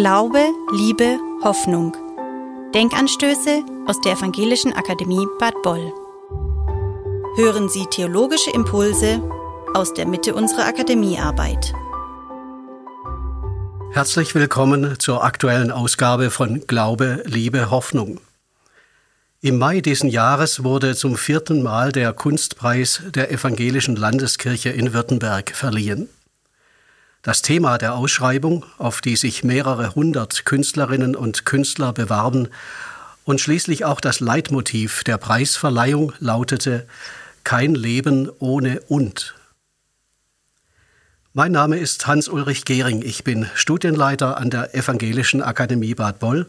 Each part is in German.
Glaube, Liebe, Hoffnung. Denkanstöße aus der Evangelischen Akademie Bad Boll. Hören Sie theologische Impulse aus der Mitte unserer Akademiearbeit. Herzlich willkommen zur aktuellen Ausgabe von Glaube, Liebe, Hoffnung. Im Mai diesen Jahres wurde zum vierten Mal der Kunstpreis der Evangelischen Landeskirche in Württemberg verliehen. Das Thema der Ausschreibung, auf die sich mehrere hundert Künstlerinnen und Künstler bewarben, und schließlich auch das Leitmotiv der Preisverleihung lautete Kein Leben ohne und. Mein Name ist Hans-Ulrich Gehring. Ich bin Studienleiter an der Evangelischen Akademie Bad Boll.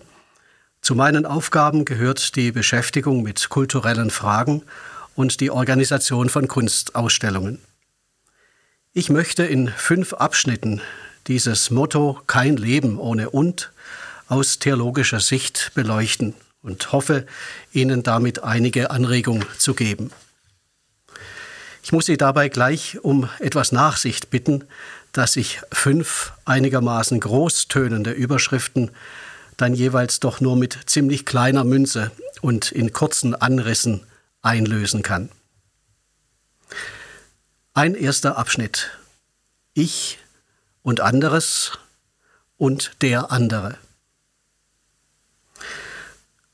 Zu meinen Aufgaben gehört die Beschäftigung mit kulturellen Fragen und die Organisation von Kunstausstellungen. Ich möchte in fünf Abschnitten dieses Motto Kein Leben ohne und aus theologischer Sicht beleuchten und hoffe, Ihnen damit einige Anregungen zu geben. Ich muss Sie dabei gleich um etwas Nachsicht bitten, dass ich fünf einigermaßen großtönende Überschriften dann jeweils doch nur mit ziemlich kleiner Münze und in kurzen Anrissen einlösen kann. Ein erster Abschnitt. Ich und anderes und der andere.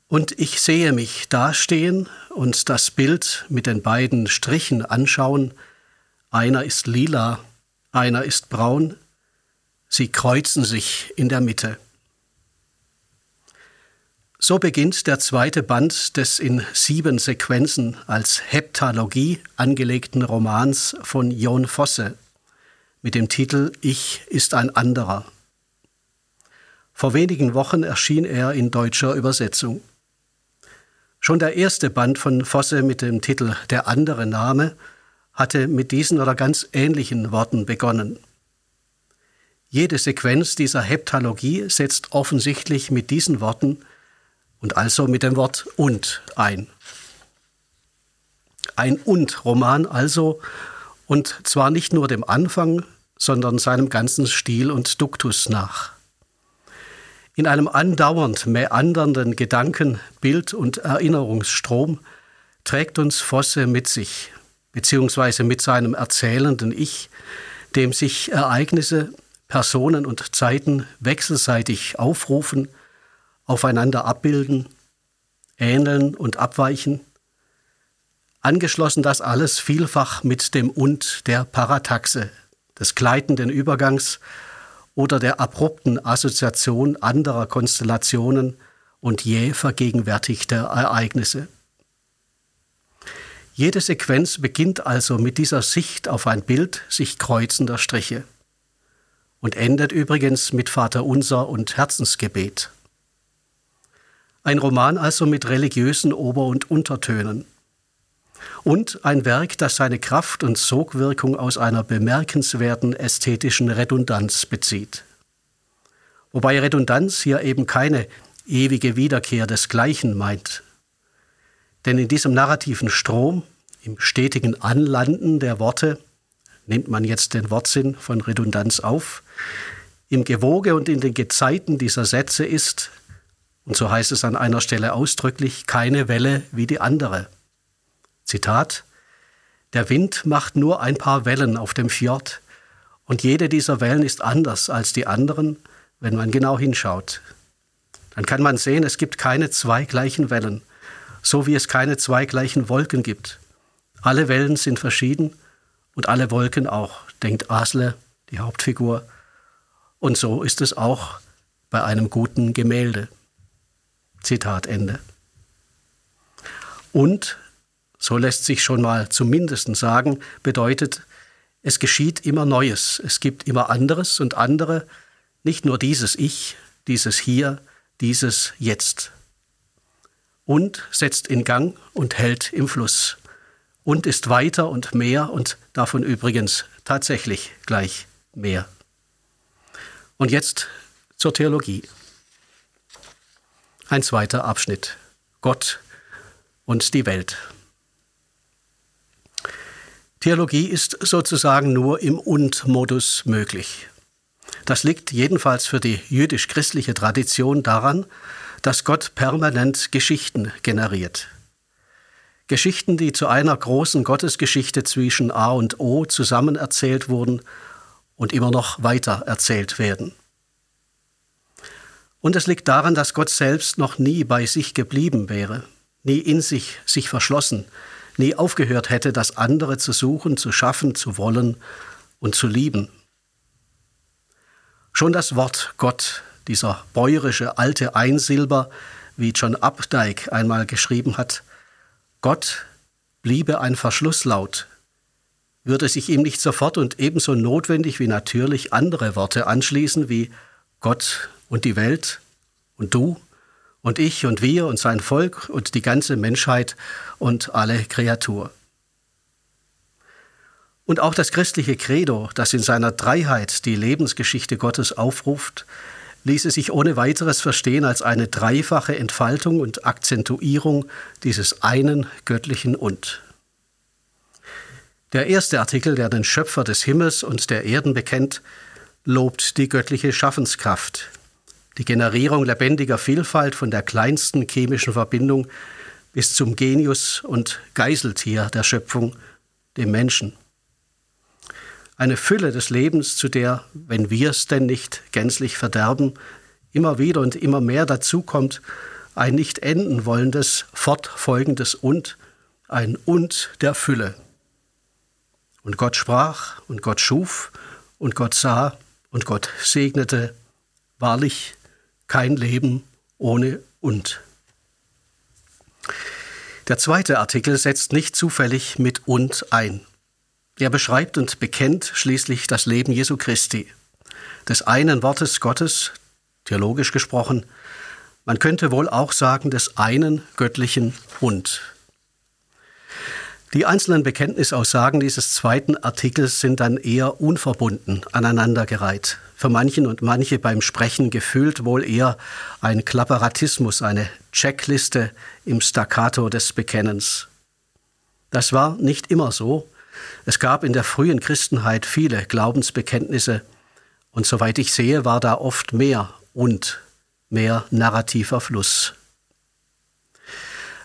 Und ich sehe mich dastehen und das Bild mit den beiden Strichen anschauen. Einer ist lila, einer ist braun. Sie kreuzen sich in der Mitte. So beginnt der zweite Band des in sieben Sequenzen als Heptalogie angelegten Romans von Jon Fosse mit dem Titel Ich ist ein anderer. Vor wenigen Wochen erschien er in deutscher Übersetzung. Schon der erste Band von Fosse mit dem Titel Der andere Name hatte mit diesen oder ganz ähnlichen Worten begonnen. Jede Sequenz dieser Heptalogie setzt offensichtlich mit diesen Worten und also mit dem Wort und ein. Ein und-Roman also, und zwar nicht nur dem Anfang, sondern seinem ganzen Stil und Duktus nach. In einem andauernd meandernden Gedanken-, Bild- und Erinnerungsstrom trägt uns Fosse mit sich, beziehungsweise mit seinem erzählenden Ich, dem sich Ereignisse, Personen und Zeiten wechselseitig aufrufen aufeinander abbilden, ähneln und abweichen. Angeschlossen das alles vielfach mit dem Und der Parataxe, des gleitenden Übergangs oder der abrupten Assoziation anderer Konstellationen und jäh vergegenwärtigter Ereignisse. Jede Sequenz beginnt also mit dieser Sicht auf ein Bild sich kreuzender Striche und endet übrigens mit Vater Unser und Herzensgebet. Ein Roman also mit religiösen Ober- und Untertönen. Und ein Werk, das seine Kraft und Sogwirkung aus einer bemerkenswerten ästhetischen Redundanz bezieht. Wobei Redundanz hier eben keine ewige Wiederkehr des Gleichen meint. Denn in diesem narrativen Strom, im stetigen Anlanden der Worte, nimmt man jetzt den Wortsinn von Redundanz auf, im Gewoge und in den Gezeiten dieser Sätze ist, und so heißt es an einer Stelle ausdrücklich, keine Welle wie die andere. Zitat, der Wind macht nur ein paar Wellen auf dem Fjord und jede dieser Wellen ist anders als die anderen, wenn man genau hinschaut. Dann kann man sehen, es gibt keine zwei gleichen Wellen, so wie es keine zwei gleichen Wolken gibt. Alle Wellen sind verschieden und alle Wolken auch, denkt Asle, die Hauptfigur. Und so ist es auch bei einem guten Gemälde. Zitat Ende. Und, so lässt sich schon mal zumindest sagen, bedeutet, es geschieht immer Neues, es gibt immer anderes und andere, nicht nur dieses Ich, dieses Hier, dieses Jetzt. Und setzt in Gang und hält im Fluss und ist weiter und mehr und davon übrigens tatsächlich gleich mehr. Und jetzt zur Theologie. Ein zweiter Abschnitt. Gott und die Welt. Theologie ist sozusagen nur im Und-Modus möglich. Das liegt jedenfalls für die jüdisch-christliche Tradition daran, dass Gott permanent Geschichten generiert. Geschichten, die zu einer großen Gottesgeschichte zwischen A und O zusammen erzählt wurden und immer noch weiter erzählt werden. Und es liegt daran, dass Gott selbst noch nie bei sich geblieben wäre, nie in sich sich verschlossen, nie aufgehört hätte, das andere zu suchen, zu schaffen, zu wollen und zu lieben. Schon das Wort Gott, dieser bäuerische alte Einsilber, wie John Updike einmal geschrieben hat, Gott bliebe ein Verschlusslaut, würde sich ihm nicht sofort und ebenso notwendig wie natürlich andere Worte anschließen wie Gott und die Welt und du und ich und wir und sein Volk und die ganze Menschheit und alle Kreatur. Und auch das christliche Credo, das in seiner Dreiheit die Lebensgeschichte Gottes aufruft, ließe sich ohne weiteres verstehen als eine dreifache Entfaltung und Akzentuierung dieses einen göttlichen Und. Der erste Artikel, der den Schöpfer des Himmels und der Erden bekennt, lobt die göttliche Schaffenskraft, die Generierung lebendiger Vielfalt von der kleinsten chemischen Verbindung bis zum Genius und Geiseltier der Schöpfung, dem Menschen eine Fülle des Lebens, zu der, wenn wir es denn nicht gänzlich verderben, immer wieder und immer mehr dazukommt, ein nicht enden wollendes, fortfolgendes Und, ein Und der Fülle. Und Gott sprach und Gott schuf und Gott sah und Gott segnete, wahrlich kein Leben ohne Und. Der zweite Artikel setzt nicht zufällig mit Und ein. Er beschreibt und bekennt schließlich das Leben Jesu Christi, des einen Wortes Gottes, theologisch gesprochen, man könnte wohl auch sagen des einen göttlichen Und. Die einzelnen Bekenntnisaussagen dieses zweiten Artikels sind dann eher unverbunden aneinandergereiht. Für manchen und manche beim Sprechen gefühlt wohl eher ein Klapperatismus, eine Checkliste im Staccato des Bekennens. Das war nicht immer so, es gab in der frühen Christenheit viele Glaubensbekenntnisse und soweit ich sehe, war da oft mehr und mehr narrativer Fluss.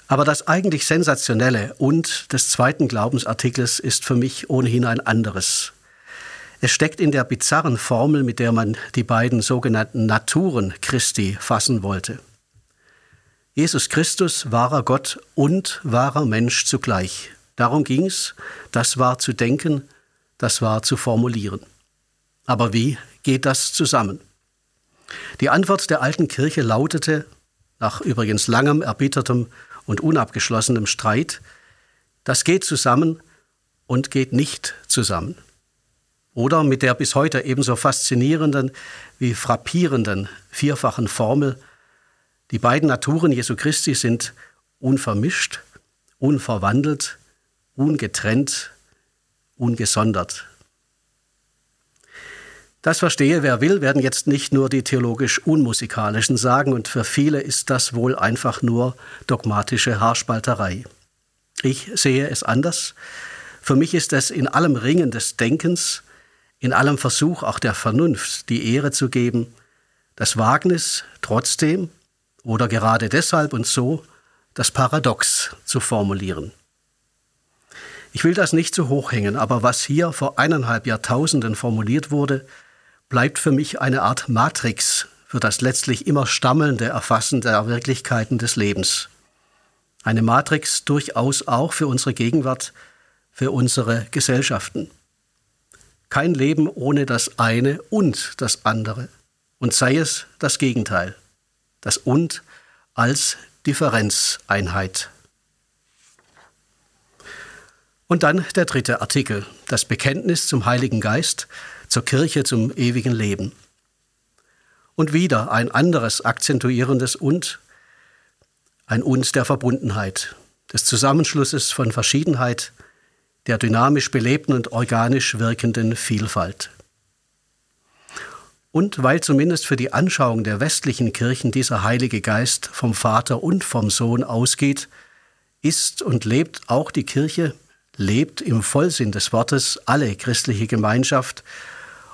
Aber das eigentlich sensationelle und des zweiten Glaubensartikels ist für mich ohnehin ein anderes. Es steckt in der bizarren Formel, mit der man die beiden sogenannten Naturen Christi fassen wollte. Jesus Christus, wahrer Gott und wahrer Mensch zugleich. Darum ging es, das war zu denken, das war zu formulieren. Aber wie geht das zusammen? Die Antwort der alten Kirche lautete, nach übrigens langem, erbittertem und unabgeschlossenem Streit, das geht zusammen und geht nicht zusammen. Oder mit der bis heute ebenso faszinierenden wie frappierenden vierfachen Formel, die beiden Naturen Jesu Christi sind unvermischt, unverwandelt, ungetrennt, ungesondert. Das verstehe, wer will, werden jetzt nicht nur die theologisch Unmusikalischen sagen, und für viele ist das wohl einfach nur dogmatische Haarspalterei. Ich sehe es anders. Für mich ist es in allem Ringen des Denkens, in allem Versuch auch der Vernunft, die Ehre zu geben, das Wagnis trotzdem oder gerade deshalb und so das Paradox zu formulieren. Ich will das nicht zu hoch hängen, aber was hier vor eineinhalb Jahrtausenden formuliert wurde, bleibt für mich eine Art Matrix für das letztlich immer stammelnde Erfassen der Wirklichkeiten des Lebens. Eine Matrix durchaus auch für unsere Gegenwart, für unsere Gesellschaften. Kein Leben ohne das eine und das andere. Und sei es das Gegenteil. Das und als Differenzeinheit. Und dann der dritte Artikel, das Bekenntnis zum Heiligen Geist, zur Kirche zum ewigen Leben. Und wieder ein anderes akzentuierendes Und, ein Und der Verbundenheit, des Zusammenschlusses von Verschiedenheit, der dynamisch belebten und organisch wirkenden Vielfalt. Und weil zumindest für die Anschauung der westlichen Kirchen dieser Heilige Geist vom Vater und vom Sohn ausgeht, ist und lebt auch die Kirche lebt im Vollsinn des Wortes alle christliche Gemeinschaft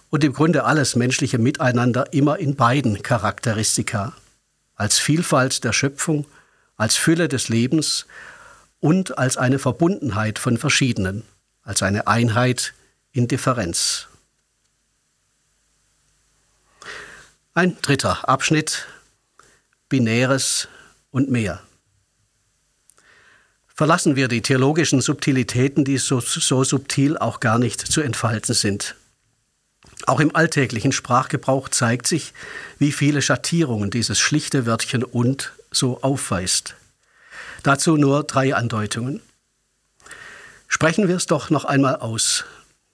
und im Grunde alles menschliche Miteinander immer in beiden Charakteristika, als Vielfalt der Schöpfung, als Fülle des Lebens und als eine Verbundenheit von verschiedenen, als eine Einheit in Differenz. Ein dritter Abschnitt, Binäres und mehr. Verlassen wir die theologischen Subtilitäten, die so, so subtil auch gar nicht zu entfalten sind. Auch im alltäglichen Sprachgebrauch zeigt sich, wie viele Schattierungen dieses schlichte Wörtchen und so aufweist. Dazu nur drei Andeutungen. Sprechen wir es doch noch einmal aus.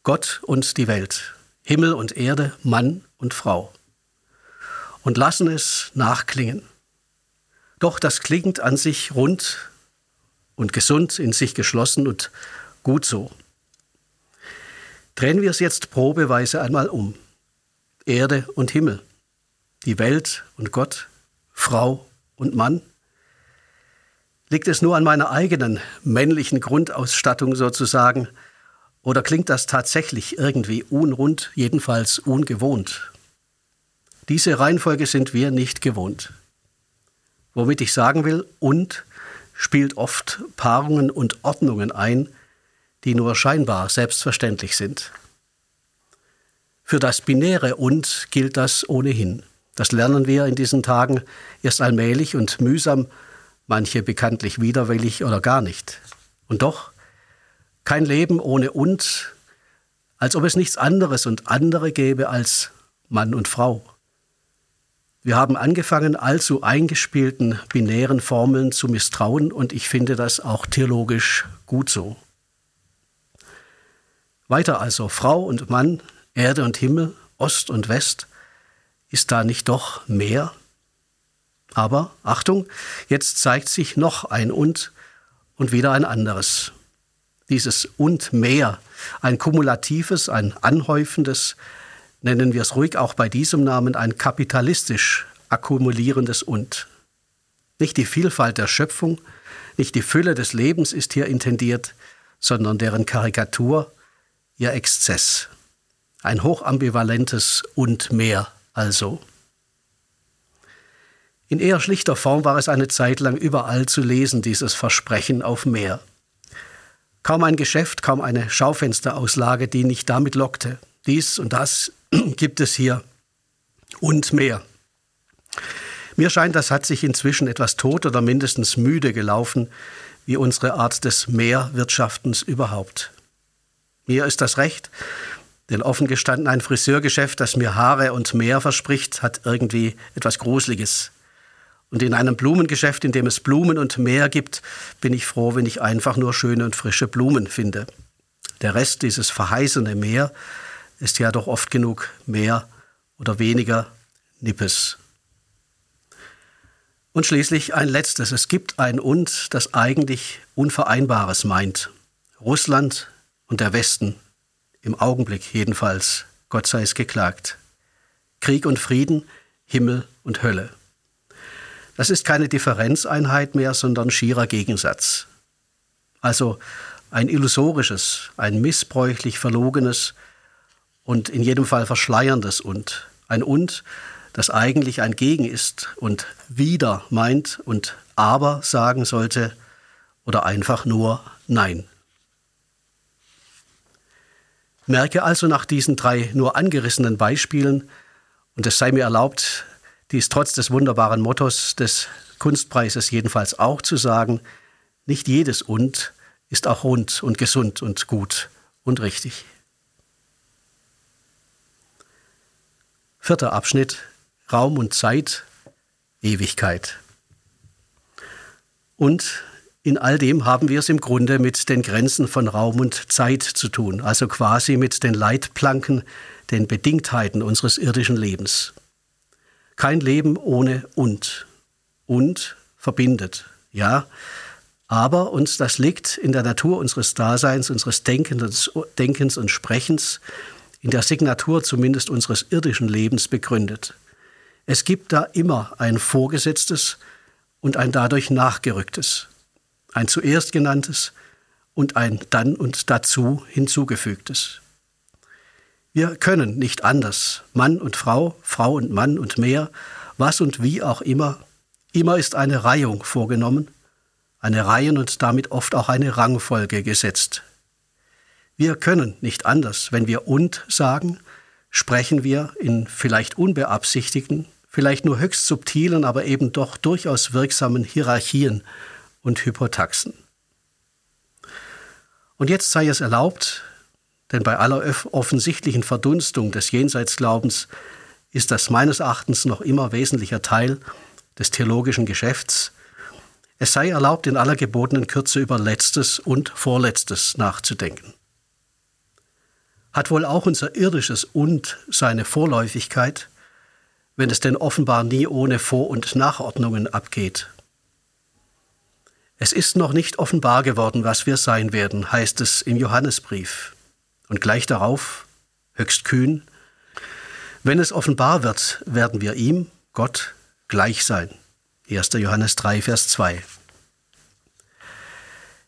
Gott und die Welt, Himmel und Erde, Mann und Frau. Und lassen es nachklingen. Doch das klingt an sich rund und gesund, in sich geschlossen und gut so. Drehen wir es jetzt probeweise einmal um. Erde und Himmel, die Welt und Gott, Frau und Mann, Liegt es nur an meiner eigenen männlichen Grundausstattung sozusagen? Oder klingt das tatsächlich irgendwie unrund, jedenfalls ungewohnt? Diese Reihenfolge sind wir nicht gewohnt. Womit ich sagen will, und spielt oft Paarungen und Ordnungen ein, die nur scheinbar selbstverständlich sind. Für das binäre und gilt das ohnehin. Das lernen wir in diesen Tagen erst allmählich und mühsam manche bekanntlich widerwillig oder gar nicht. Und doch kein Leben ohne und, als ob es nichts anderes und andere gäbe als Mann und Frau. Wir haben angefangen, allzu eingespielten binären Formeln zu misstrauen und ich finde das auch theologisch gut so. Weiter also Frau und Mann, Erde und Himmel, Ost und West, ist da nicht doch mehr? Aber Achtung, jetzt zeigt sich noch ein und und wieder ein anderes. Dieses und mehr, ein kumulatives, ein anhäufendes, nennen wir es ruhig auch bei diesem Namen, ein kapitalistisch akkumulierendes und. Nicht die Vielfalt der Schöpfung, nicht die Fülle des Lebens ist hier intendiert, sondern deren Karikatur, ihr Exzess. Ein hochambivalentes und mehr also. In eher schlichter Form war es eine Zeit lang überall zu lesen, dieses Versprechen auf mehr. Kaum ein Geschäft, kaum eine Schaufensterauslage, die nicht damit lockte. Dies und das gibt es hier und mehr. Mir scheint, das hat sich inzwischen etwas tot oder mindestens müde gelaufen, wie unsere Art des Mehrwirtschaftens überhaupt. Mir ist das recht, denn offen gestanden ein Friseurgeschäft, das mir Haare und mehr verspricht, hat irgendwie etwas Gruseliges. Und in einem Blumengeschäft, in dem es Blumen und Meer gibt, bin ich froh, wenn ich einfach nur schöne und frische Blumen finde. Der Rest, dieses verheißene Meer, ist ja doch oft genug mehr oder weniger Nippes. Und schließlich ein letztes. Es gibt ein Und, das eigentlich Unvereinbares meint. Russland und der Westen, im Augenblick jedenfalls, Gott sei es geklagt. Krieg und Frieden, Himmel und Hölle. Das ist keine Differenzeinheit mehr, sondern schierer Gegensatz. Also ein illusorisches, ein missbräuchlich verlogenes und in jedem Fall verschleierndes und. Ein und, das eigentlich ein Gegen ist und wieder meint und aber sagen sollte oder einfach nur Nein. Merke also nach diesen drei nur angerissenen Beispielen, und es sei mir erlaubt, dies trotz des wunderbaren Mottos des Kunstpreises jedenfalls auch zu sagen, nicht jedes und ist auch rund und gesund und gut und richtig. Vierter Abschnitt Raum und Zeit, Ewigkeit. Und in all dem haben wir es im Grunde mit den Grenzen von Raum und Zeit zu tun, also quasi mit den Leitplanken, den Bedingtheiten unseres irdischen Lebens. Kein Leben ohne und. Und verbindet, ja. Aber uns das liegt in der Natur unseres Daseins, unseres Denkens, Denkens und Sprechens, in der Signatur zumindest unseres irdischen Lebens begründet. Es gibt da immer ein Vorgesetztes und ein dadurch nachgerücktes, ein zuerst genanntes und ein dann und dazu hinzugefügtes. Wir können nicht anders. Mann und Frau, Frau und Mann und mehr, was und wie auch immer. Immer ist eine Reihung vorgenommen, eine Reihen und damit oft auch eine Rangfolge gesetzt. Wir können nicht anders. Wenn wir und sagen, sprechen wir in vielleicht unbeabsichtigten, vielleicht nur höchst subtilen, aber eben doch durchaus wirksamen Hierarchien und Hypotaxen. Und jetzt sei es erlaubt, denn bei aller offensichtlichen Verdunstung des Jenseitsglaubens ist das meines Erachtens noch immer wesentlicher Teil des theologischen Geschäfts, es sei erlaubt, in aller gebotenen Kürze über Letztes und Vorletztes nachzudenken. Hat wohl auch unser irdisches Und seine Vorläufigkeit, wenn es denn offenbar nie ohne Vor- und Nachordnungen abgeht? Es ist noch nicht offenbar geworden, was wir sein werden, heißt es im Johannesbrief. Und gleich darauf, höchst kühn, wenn es offenbar wird, werden wir ihm, Gott, gleich sein. 1. Johannes 3, Vers 2.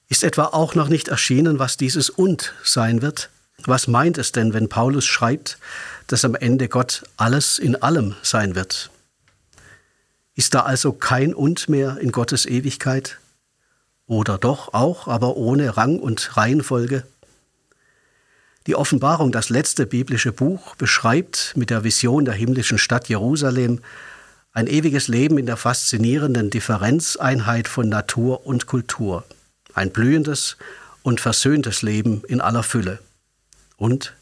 Ist etwa auch noch nicht erschienen, was dieses Und sein wird? Was meint es denn, wenn Paulus schreibt, dass am Ende Gott alles in allem sein wird? Ist da also kein Und mehr in Gottes Ewigkeit? Oder doch auch, aber ohne Rang und Reihenfolge? Die Offenbarung, das letzte biblische Buch, beschreibt mit der Vision der himmlischen Stadt Jerusalem ein ewiges Leben in der faszinierenden Differenzeinheit von Natur und Kultur, ein blühendes und versöhntes Leben in aller Fülle. Und,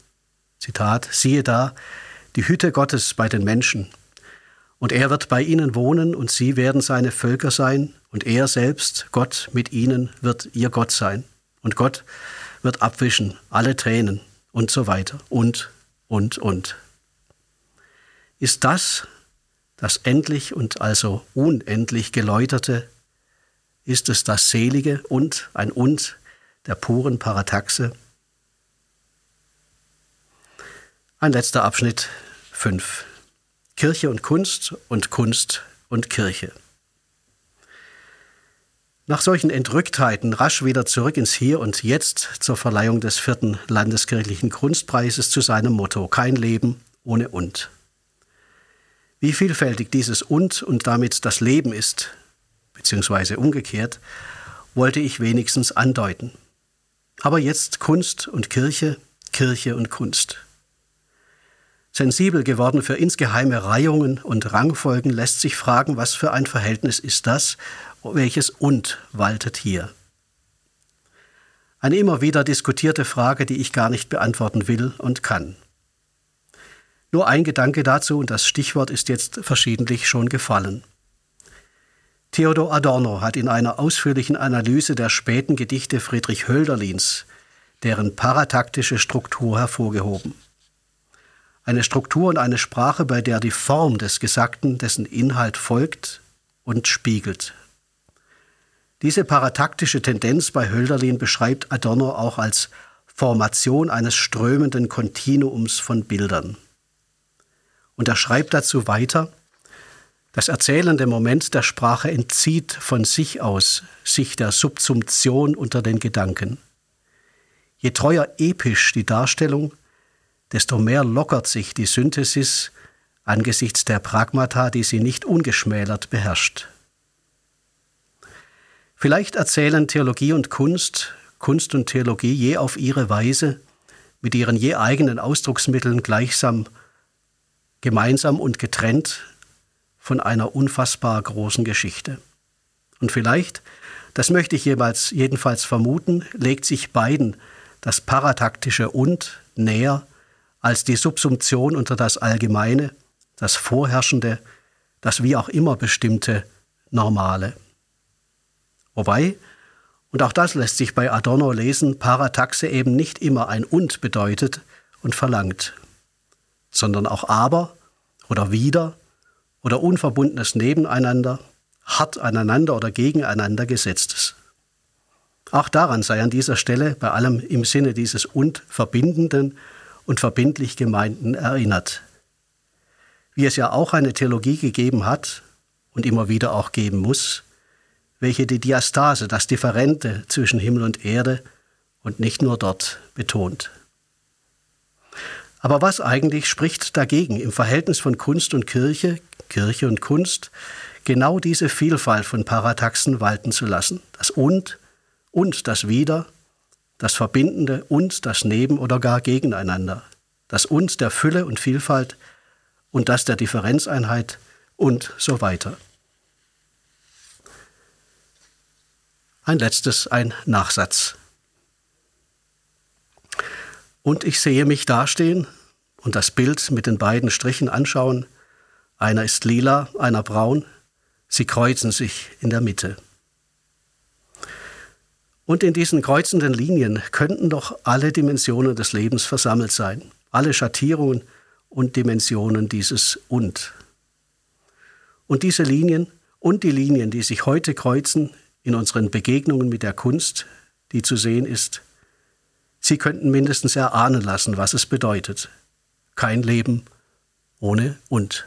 Zitat, siehe da, die Hütte Gottes bei den Menschen. Und er wird bei ihnen wohnen und sie werden seine Völker sein und er selbst, Gott mit ihnen, wird ihr Gott sein. Und Gott wird abwischen alle Tränen und so weiter und, und, und. Ist das das endlich und also unendlich geläuterte? Ist es das Selige und ein Und der puren Parataxe? Ein letzter Abschnitt 5. Kirche und Kunst und Kunst und Kirche. Nach solchen Entrücktheiten rasch wieder zurück ins Hier und Jetzt zur Verleihung des vierten landeskirchlichen Kunstpreises zu seinem Motto Kein Leben ohne Und. Wie vielfältig dieses Und und damit das Leben ist, beziehungsweise umgekehrt, wollte ich wenigstens andeuten. Aber jetzt Kunst und Kirche, Kirche und Kunst. Sensibel geworden für insgeheime Reihungen und Rangfolgen lässt sich fragen, was für ein Verhältnis ist das, welches und waltet hier? Eine immer wieder diskutierte Frage, die ich gar nicht beantworten will und kann. Nur ein Gedanke dazu, und das Stichwort ist jetzt verschiedentlich schon gefallen. Theodor Adorno hat in einer ausführlichen Analyse der späten Gedichte Friedrich Hölderlins deren parataktische Struktur hervorgehoben eine Struktur und eine Sprache, bei der die Form des Gesagten dessen Inhalt folgt und spiegelt. Diese parataktische Tendenz bei Hölderlin beschreibt Adorno auch als Formation eines strömenden Kontinuums von Bildern. Und er schreibt dazu weiter, das erzählende Moment der Sprache entzieht von sich aus sich der Subsumption unter den Gedanken. Je treuer episch die Darstellung, desto mehr lockert sich die Synthesis angesichts der Pragmata, die sie nicht ungeschmälert beherrscht. Vielleicht erzählen Theologie und Kunst, Kunst und Theologie je auf ihre Weise, mit ihren je eigenen Ausdrucksmitteln gleichsam, gemeinsam und getrennt von einer unfassbar großen Geschichte. Und vielleicht, das möchte ich jeweils, jedenfalls vermuten, legt sich beiden das parataktische und näher als die Subsumption unter das Allgemeine, das Vorherrschende, das wie auch immer bestimmte Normale. Wobei, und auch das lässt sich bei Adorno lesen, Parataxe eben nicht immer ein Und bedeutet und verlangt, sondern auch aber oder wieder oder unverbundenes Nebeneinander, hart aneinander oder gegeneinander gesetztes. Auch daran sei an dieser Stelle bei allem im Sinne dieses Und Verbindenden und verbindlich Gemeinden erinnert. Wie es ja auch eine Theologie gegeben hat und immer wieder auch geben muss, welche die Diastase, das Differente zwischen Himmel und Erde und nicht nur dort betont. Aber was eigentlich spricht dagegen, im Verhältnis von Kunst und Kirche, Kirche und Kunst, genau diese Vielfalt von Parataxen walten zu lassen? Das Und und das Wieder, das Verbindende und das Neben oder gar gegeneinander, das Und der Fülle und Vielfalt und das der Differenzeinheit und so weiter. Ein letztes, ein Nachsatz. Und ich sehe mich dastehen und das Bild mit den beiden Strichen anschauen. Einer ist lila, einer braun. Sie kreuzen sich in der Mitte. Und in diesen kreuzenden Linien könnten doch alle Dimensionen des Lebens versammelt sein, alle Schattierungen und Dimensionen dieses Und. Und diese Linien und die Linien, die sich heute kreuzen in unseren Begegnungen mit der Kunst, die zu sehen ist, sie könnten mindestens erahnen lassen, was es bedeutet. Kein Leben ohne Und.